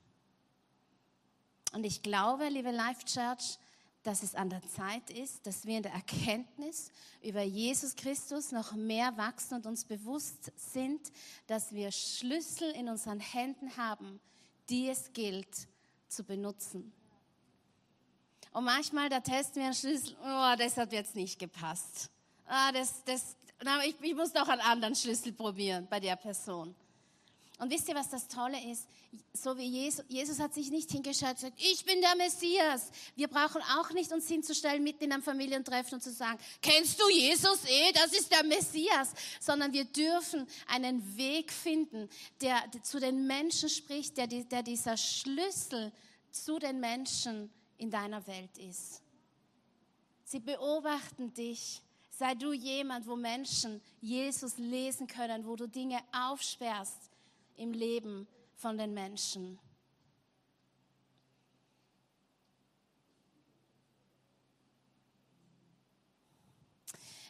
Und ich glaube, liebe Life Church, dass es an der Zeit ist, dass wir in der Erkenntnis über Jesus Christus noch mehr wachsen und uns bewusst sind, dass wir Schlüssel in unseren Händen haben, die es gilt zu benutzen. Und manchmal, da testen wir einen Schlüssel, oh, das hat jetzt nicht gepasst. Ah, das, das, ich, ich muss doch einen anderen Schlüssel probieren bei der Person. Und wisst ihr, was das Tolle ist? So wie Jesus, Jesus hat sich nicht hingeschaut und gesagt, ich bin der Messias. Wir brauchen auch nicht uns hinzustellen mitten in einem Familientreffen und zu sagen, kennst du Jesus eh, das ist der Messias. Sondern wir dürfen einen Weg finden, der, zu den Menschen spricht, der, der dieser Schlüssel zu den Menschen in deiner Welt ist. Sie beobachten dich. Sei du jemand, wo Menschen Jesus lesen können, wo du Dinge aufsperrst im Leben von den Menschen.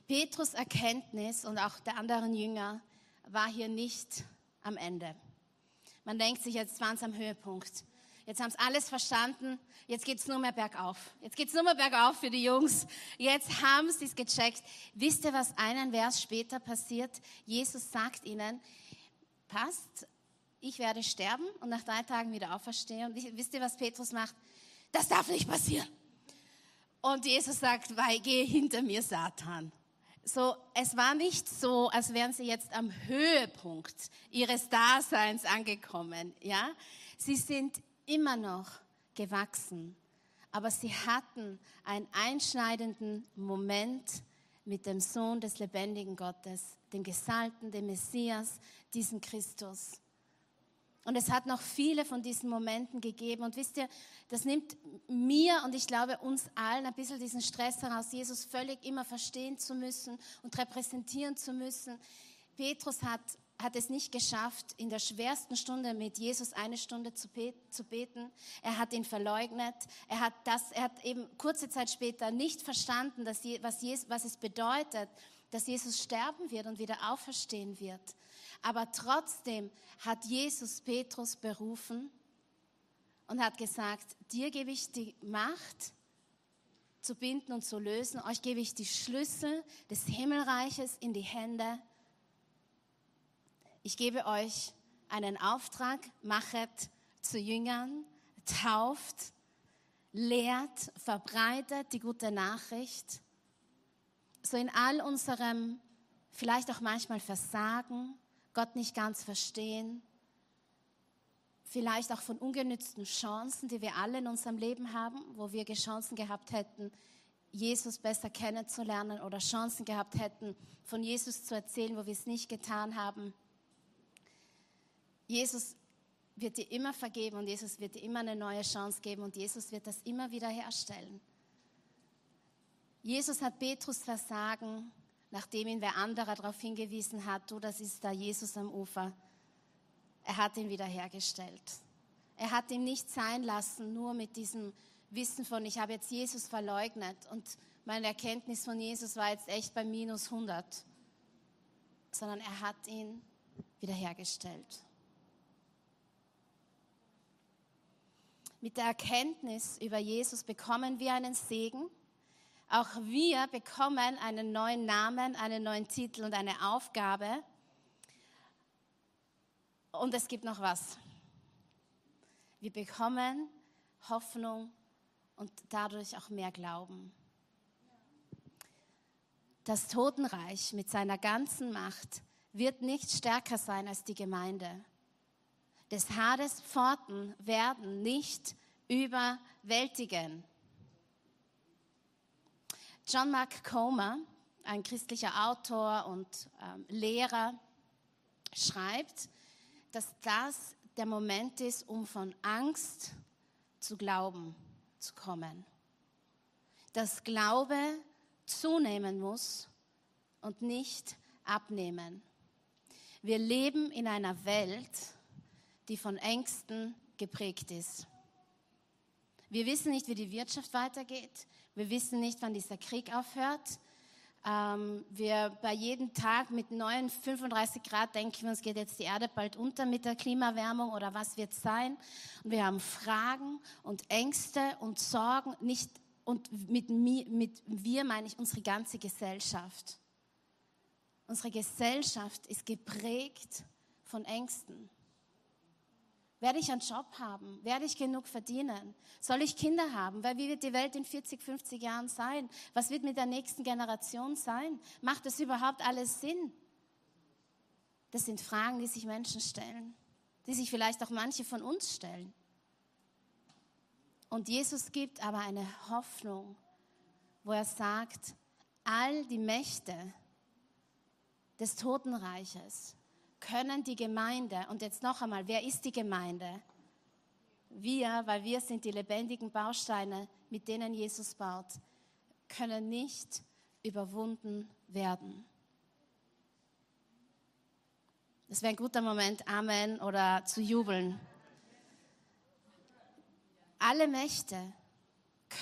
Petrus Erkenntnis und auch der anderen Jünger war hier nicht am Ende. Man denkt sich, jetzt waren es am Höhepunkt. Jetzt haben es alles verstanden. Jetzt geht es nur mehr bergauf. Jetzt geht es nur mehr bergauf für die Jungs. Jetzt haben sie es gecheckt. Wisst ihr, was einen Vers später passiert? Jesus sagt ihnen, passt ich werde sterben und nach drei Tagen wieder auferstehen. Und wisst ihr, was Petrus macht? Das darf nicht passieren. Und Jesus sagt, weil geh hinter mir, Satan. So, es war nicht so, als wären sie jetzt am Höhepunkt ihres Daseins angekommen, ja. Sie sind immer noch gewachsen, aber sie hatten einen einschneidenden Moment mit dem Sohn des lebendigen Gottes, dem Gesalten, dem Messias, diesem Christus. Und es hat noch viele von diesen Momenten gegeben. Und wisst ihr, das nimmt mir und ich glaube uns allen ein bisschen diesen Stress heraus, Jesus völlig immer verstehen zu müssen und repräsentieren zu müssen. Petrus hat, hat es nicht geschafft, in der schwersten Stunde mit Jesus eine Stunde zu, beten. Er hat ihn verleugnet. Er hat, das, er hat eben kurze Zeit später nicht verstanden, dass, was, Jesus, was es bedeutet, dass Jesus sterben wird und wieder auferstehen wird. Aber trotzdem hat Jesus Petrus berufen und hat gesagt, dir gebe ich die Macht zu binden und zu lösen. Euch gebe ich die Schlüssel des Himmelreiches in die Hände. Ich gebe euch einen Auftrag, machet zu Jüngern, tauft, lehrt, verbreitet die gute Nachricht. So in all unserem, vielleicht auch manchmal Versagen, Gott nicht ganz verstehen, vielleicht auch von ungenützten Chancen, die wir alle in unserem Leben haben, wo wir Chancen gehabt hätten, Jesus besser kennenzulernen oder Chancen gehabt hätten, von Jesus zu erzählen, wo wir es nicht getan haben. Jesus wird dir immer vergeben und Jesus wird dir immer eine neue Chance geben und Jesus wird das immer wieder herstellen. Jesus hat Petrus Versagen, nachdem ihn wer anderer darauf hingewiesen hat, du, das ist da Jesus am Ufer. Er hat ihn wiederhergestellt. Er hat ihn nicht sein lassen, nur mit diesem Wissen von, ich habe jetzt Jesus verleugnet und meine Erkenntnis von Jesus war jetzt echt bei minus 100, sondern er hat ihn wiederhergestellt. Mit der Erkenntnis über Jesus bekommen wir einen Segen. Auch wir bekommen einen neuen Namen, einen neuen Titel und eine Aufgabe. Und es gibt noch was. Wir bekommen Hoffnung und dadurch auch mehr Glauben. Das Totenreich mit seiner ganzen Macht wird nicht stärker sein als die Gemeinde des Hades Pforten werden nicht überwältigen. John Mark Comer, ein christlicher Autor und ähm, Lehrer, schreibt, dass das der Moment ist, um von Angst zu Glauben zu kommen. Dass Glaube zunehmen muss und nicht abnehmen. Wir leben in einer Welt, die von Ängsten geprägt ist. Wir wissen nicht, wie die Wirtschaft weitergeht. Wir wissen nicht, wann dieser Krieg aufhört. Ähm, wir bei jedem Tag mit neuen 35 Grad denken wir uns, geht jetzt die Erde bald unter mit der Klimaerwärmung oder was wird sein? Und wir haben Fragen und Ängste und Sorgen, nicht, und mit, mit wir meine ich unsere ganze Gesellschaft. Unsere Gesellschaft ist geprägt von Ängsten. Werde ich einen Job haben? Werde ich genug verdienen? Soll ich Kinder haben? Weil wie wird die Welt in 40, 50 Jahren sein? Was wird mit der nächsten Generation sein? Macht das überhaupt alles Sinn? Das sind Fragen, die sich Menschen stellen, die sich vielleicht auch manche von uns stellen. Und Jesus gibt aber eine Hoffnung, wo er sagt, all die Mächte des Totenreiches, können die Gemeinde, und jetzt noch einmal, wer ist die Gemeinde? Wir, weil wir sind die lebendigen Bausteine, mit denen Jesus baut, können nicht überwunden werden. Das wäre ein guter Moment, Amen oder zu jubeln. Alle Mächte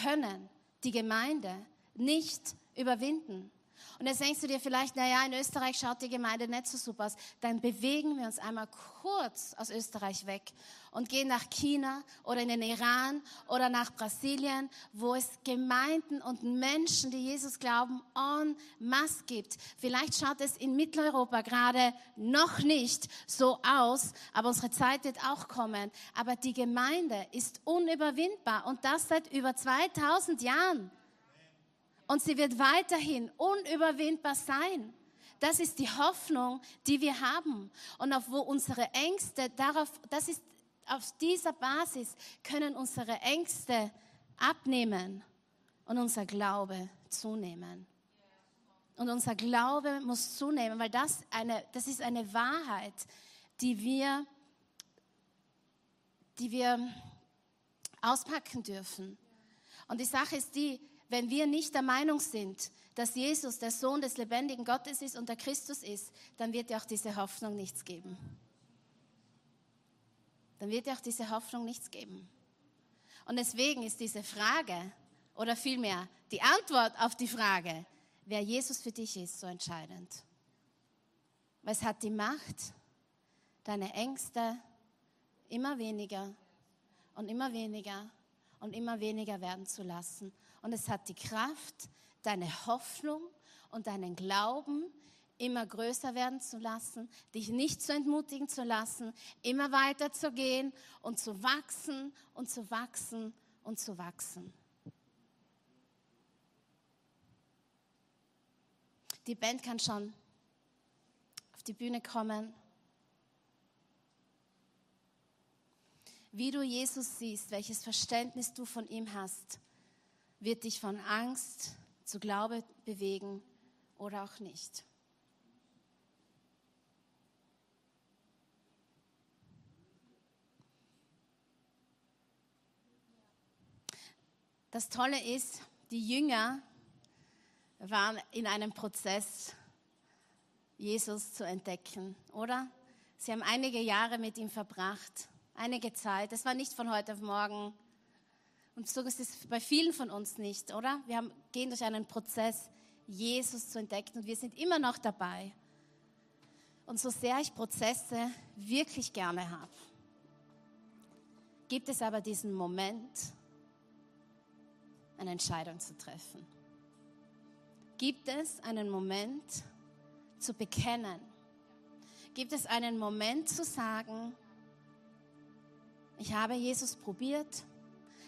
können die Gemeinde nicht überwinden. Und jetzt denkst du dir vielleicht, naja, in Österreich schaut die Gemeinde nicht so super aus. Dann bewegen wir uns einmal kurz aus Österreich weg und gehen nach China oder in den Iran oder nach Brasilien, wo es Gemeinden und Menschen, die Jesus glauben, en masse gibt. Vielleicht schaut es in Mitteleuropa gerade noch nicht so aus, aber unsere Zeit wird auch kommen. Aber die Gemeinde ist unüberwindbar und das seit über 2000 Jahren. Und sie wird weiterhin unüberwindbar sein. Das ist die Hoffnung, die wir haben. Und auf wo unsere Ängste, darauf, das ist, auf dieser Basis können unsere Ängste abnehmen und unser Glaube zunehmen. Und unser Glaube muss zunehmen, weil das, eine, das ist eine Wahrheit, die wir, die wir auspacken dürfen. Und die Sache ist die, wenn wir nicht der Meinung sind, dass Jesus der Sohn des lebendigen Gottes ist und der Christus ist, dann wird dir auch diese Hoffnung nichts geben. Dann wird dir auch diese Hoffnung nichts geben. Und deswegen ist diese Frage, oder vielmehr die Antwort auf die Frage, wer Jesus für dich ist, so entscheidend. Weil es hat die Macht, deine Ängste immer weniger und immer weniger und immer weniger werden zu lassen Und es hat die Kraft, deine Hoffnung und deinen Glauben immer größer werden zu lassen, dich nicht zu entmutigen zu lassen, immer weiter zu gehen und zu wachsen und zu wachsen und zu wachsen. Die Band kann schon auf die Bühne kommen. Wie du Jesus siehst, welches Verständnis du von ihm hast, wird dich von Angst zu Glaube bewegen oder auch nicht. Das Tolle ist, die Jünger waren in einem Prozess, Jesus zu entdecken, oder? Sie haben einige Jahre mit ihm verbracht, einige Zeit. Es war nicht von heute auf morgen. Und so ist es bei vielen von uns nicht, oder? Wir haben, gehen durch einen Prozess, Jesus zu entdecken und wir sind immer noch dabei. Und so sehr ich Prozesse wirklich gerne habe, gibt es aber diesen Moment, eine Entscheidung zu treffen. Gibt es einen Moment zu bekennen? Gibt es einen Moment zu sagen, ich habe Jesus probiert,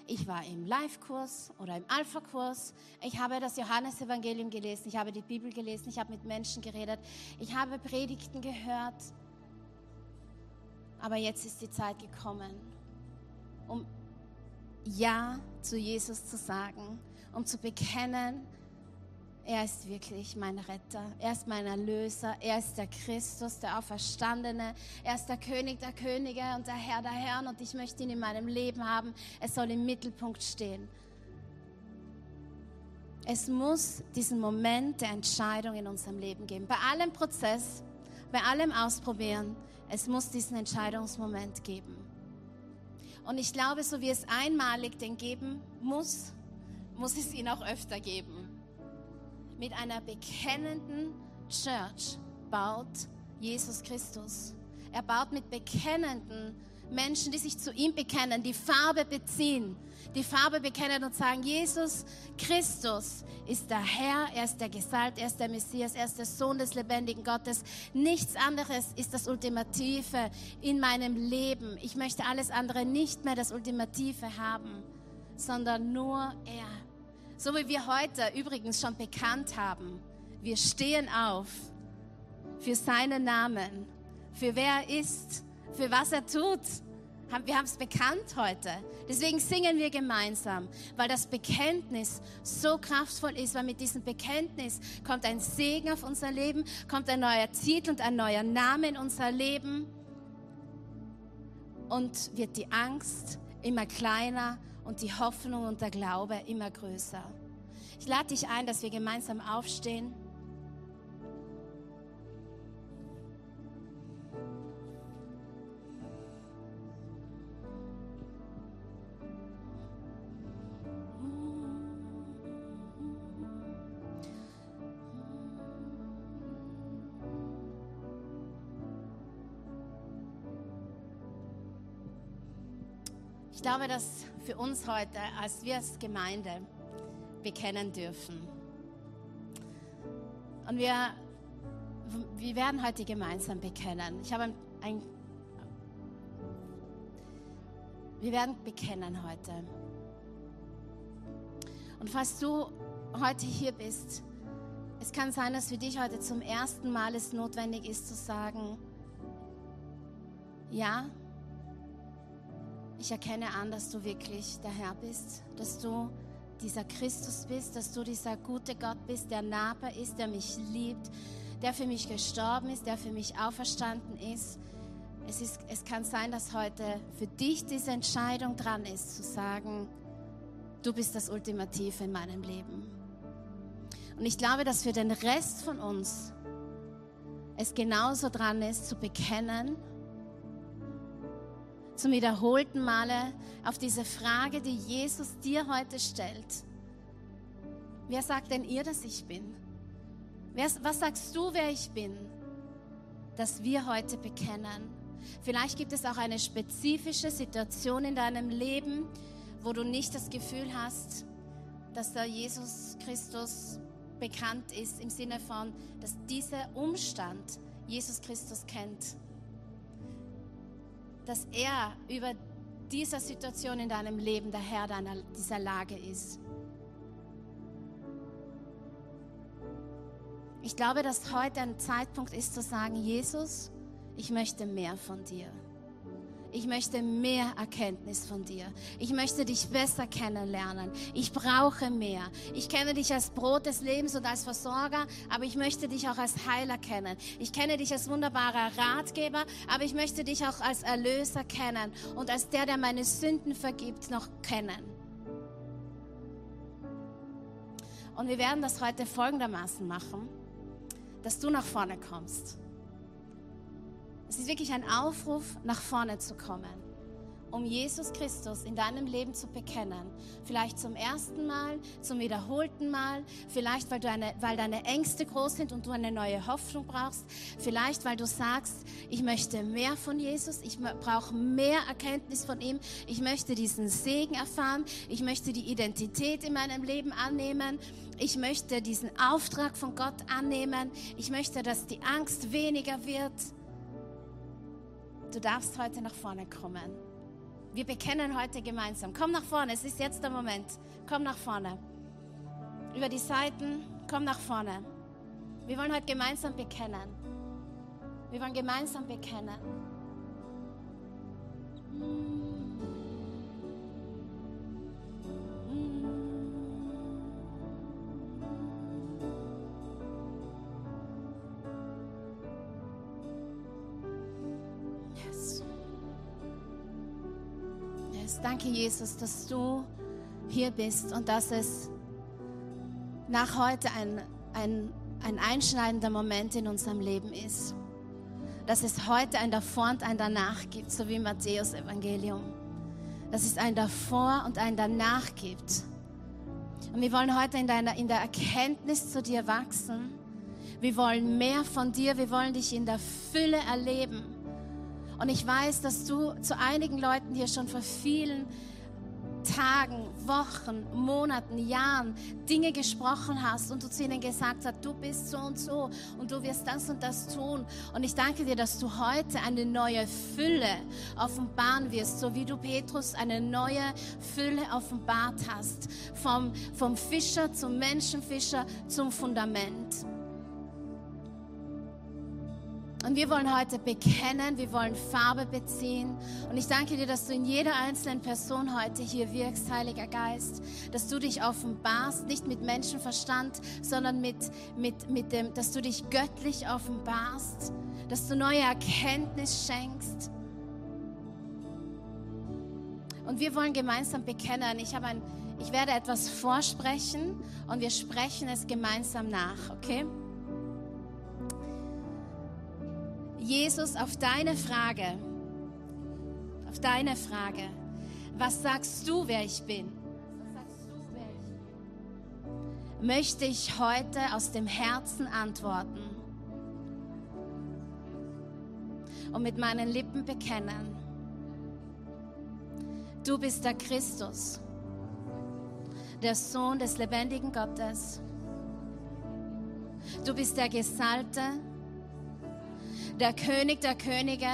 ich war im Live-Kurs oder im Alpha-Kurs, ich habe das Johannesevangelium gelesen, ich habe die Bibel gelesen, ich habe mit Menschen geredet, ich habe Predigten gehört, aber jetzt ist die Zeit gekommen, um Ja zu Jesus zu sagen, um zu bekennen, er ist wirklich mein Retter. Er ist mein Erlöser. Er ist der Christus, der Auferstandene. Er ist der König der Könige und der Herr der Herren. Und ich möchte ihn in meinem Leben haben. Es soll im Mittelpunkt stehen. Es muss diesen Moment der Entscheidung in unserem Leben geben. Bei allem Prozess, bei allem Ausprobieren, es muss diesen Entscheidungsmoment geben. Und ich glaube, so wie es einmalig den geben muss, muss es ihn auch öfter geben mit einer bekennenden Church baut Jesus Christus. Er baut mit bekennenden Menschen, die sich zu ihm bekennen, die Farbe beziehen, die Farbe bekennen und sagen, Jesus Christus ist der Herr, er ist der Gesalt, er ist der Messias, er ist der Sohn des lebendigen Gottes. Nichts anderes ist das Ultimative in meinem Leben. Ich möchte alles andere nicht mehr das Ultimative haben, sondern nur er. So wie wir heute übrigens schon bekannt haben, wir stehen auf für seinen Namen, für wer er ist, für was er tut. Wir haben es bekannt heute. Deswegen singen wir gemeinsam, weil das Bekenntnis so kraftvoll ist, weil mit diesem Bekenntnis kommt ein Segen auf unser Leben, kommt ein neuer Titel und ein neuer Name in unser Leben und wird die Angst immer kleiner und die Hoffnung und der Glaube immer größer. Ich lade dich ein, dass wir gemeinsam aufstehen. Ich glaube, dass für uns heute, als wir als Gemeinde bekennen dürfen. Und wir, wir werden heute gemeinsam bekennen. Ich habe ein, ein wir werden bekennen heute. Und falls du heute hier bist, es kann sein, dass für dich heute zum ersten Mal es notwendig ist zu sagen, ja, ich erkenne an, dass du wirklich der Herr bist, dass du dieser Christus bist, dass du dieser gute Gott bist, der nahbar ist, der mich liebt, der für mich gestorben ist, der für mich auferstanden ist. Es, ist, es kann sein, dass heute für dich diese Entscheidung dran ist, zu sagen, du bist das Ultimative in meinem Leben. Und ich glaube, dass für den Rest von uns es genauso dran ist, zu bekennen, zum wiederholten Male auf diese Frage, die Jesus dir heute stellt. Wer sagt denn ihr, dass ich bin? Was sagst du, wer ich bin? Dass wir heute bekennen. Vielleicht gibt es auch eine spezifische Situation in deinem Leben, wo du nicht das Gefühl hast, dass der Jesus Christus bekannt ist im Sinne von, dass dieser Umstand Jesus Christus kennt. Dass er über dieser Situation in deinem Leben der Herr deiner, dieser Lage ist. Ich glaube, dass heute ein Zeitpunkt ist zu sagen, Jesus, ich möchte mehr von dir. Ich möchte mehr Erkenntnis von dir. Ich möchte dich besser kennenlernen. Ich brauche mehr. Ich kenne dich als Brot des Lebens und als Versorger, aber ich möchte dich auch als Heiler kennen. Ich kenne dich als wunderbarer Ratgeber, aber ich möchte dich auch als Erlöser kennen und als der, der meine Sünden vergibt, noch kennen. Und wir werden das heute folgendermaßen machen, dass du nach vorne kommst. Es ist wirklich ein Aufruf, nach vorne zu kommen, um Jesus Christus in deinem Leben zu bekennen. Vielleicht zum ersten Mal, zum wiederholten Mal, vielleicht weil, du eine, weil deine Ängste groß sind und du eine neue Hoffnung brauchst, vielleicht weil du sagst, ich möchte mehr von Jesus, ich brauche mehr Erkenntnis von ihm, ich möchte diesen Segen erfahren, ich möchte die Identität in meinem Leben annehmen. Ich möchte diesen Auftrag von Gott annehmen. Ich möchte, dass die Angst weniger wird. Du darfst heute nach vorne kommen. Wir bekennen heute gemeinsam. Komm nach vorne, es ist jetzt der Moment. Komm nach vorne. Über die Seiten, komm nach vorne. Wir wollen heute gemeinsam bekennen. Wir wollen gemeinsam bekennen. Danke, Jesus, dass du hier bist und dass es nach heute ein, ein, ein einschneidender Moment in unserem Leben ist. Dass es heute ein Davor und ein Danach gibt, so wie im Matthäus-Evangelium. Dass es ein Davor und ein Danach gibt. Und wir wollen heute in, deiner, in der Erkenntnis zu dir wachsen. Wir wollen mehr von dir. Wir wollen dich in der Fülle erleben. Und ich weiß, dass du zu einigen Leuten hier schon vor vielen Tagen, Wochen, Monaten, Jahren Dinge gesprochen hast und du zu ihnen gesagt hast, du bist so und so und du wirst das und das tun. Und ich danke dir, dass du heute eine neue Fülle offenbaren wirst, so wie du Petrus eine neue Fülle offenbart hast. Vom, vom Fischer zum Menschenfischer zum Fundament. Und wir wollen heute bekennen, wir wollen Farbe beziehen. Und ich danke dir, dass du in jeder einzelnen Person heute hier wirkst, Heiliger Geist, dass du dich offenbarst, nicht mit Menschenverstand, sondern mit, mit, mit dem, dass du dich göttlich offenbarst, dass du neue Erkenntnis schenkst. Und wir wollen gemeinsam bekennen. Ich, habe ein, ich werde etwas vorsprechen und wir sprechen es gemeinsam nach, okay? Jesus, auf deine Frage, auf deine Frage, was sagst du, wer ich bin? Möchte ich heute aus dem Herzen antworten und mit meinen Lippen bekennen, du bist der Christus, der Sohn des lebendigen Gottes. Du bist der Gesalbte, der König der Könige,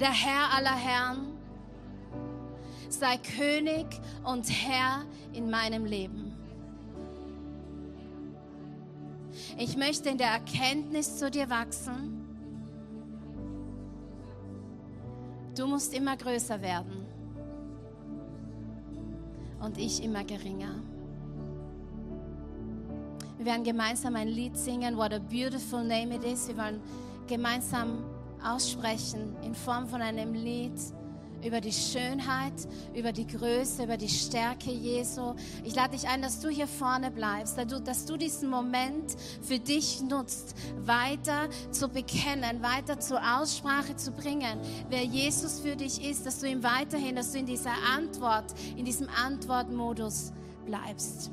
der Herr aller Herren. Sei König und Herr in meinem Leben. Ich möchte in der Erkenntnis zu dir wachsen. Du musst immer größer werden und ich immer geringer. Wir werden gemeinsam ein Lied singen, What a Beautiful Name It Is. Wir wollen gemeinsam aussprechen in Form von einem Lied über die Schönheit, über die Größe, über die Stärke Jesu. Ich lade dich ein, dass du hier vorne bleibst, dass du, dass du diesen Moment für dich nutzt, weiter zu bekennen, weiter zur Aussprache zu bringen, wer Jesus für dich ist, dass du ihm weiterhin, dass du in dieser Antwort, in diesem Antwortmodus bleibst.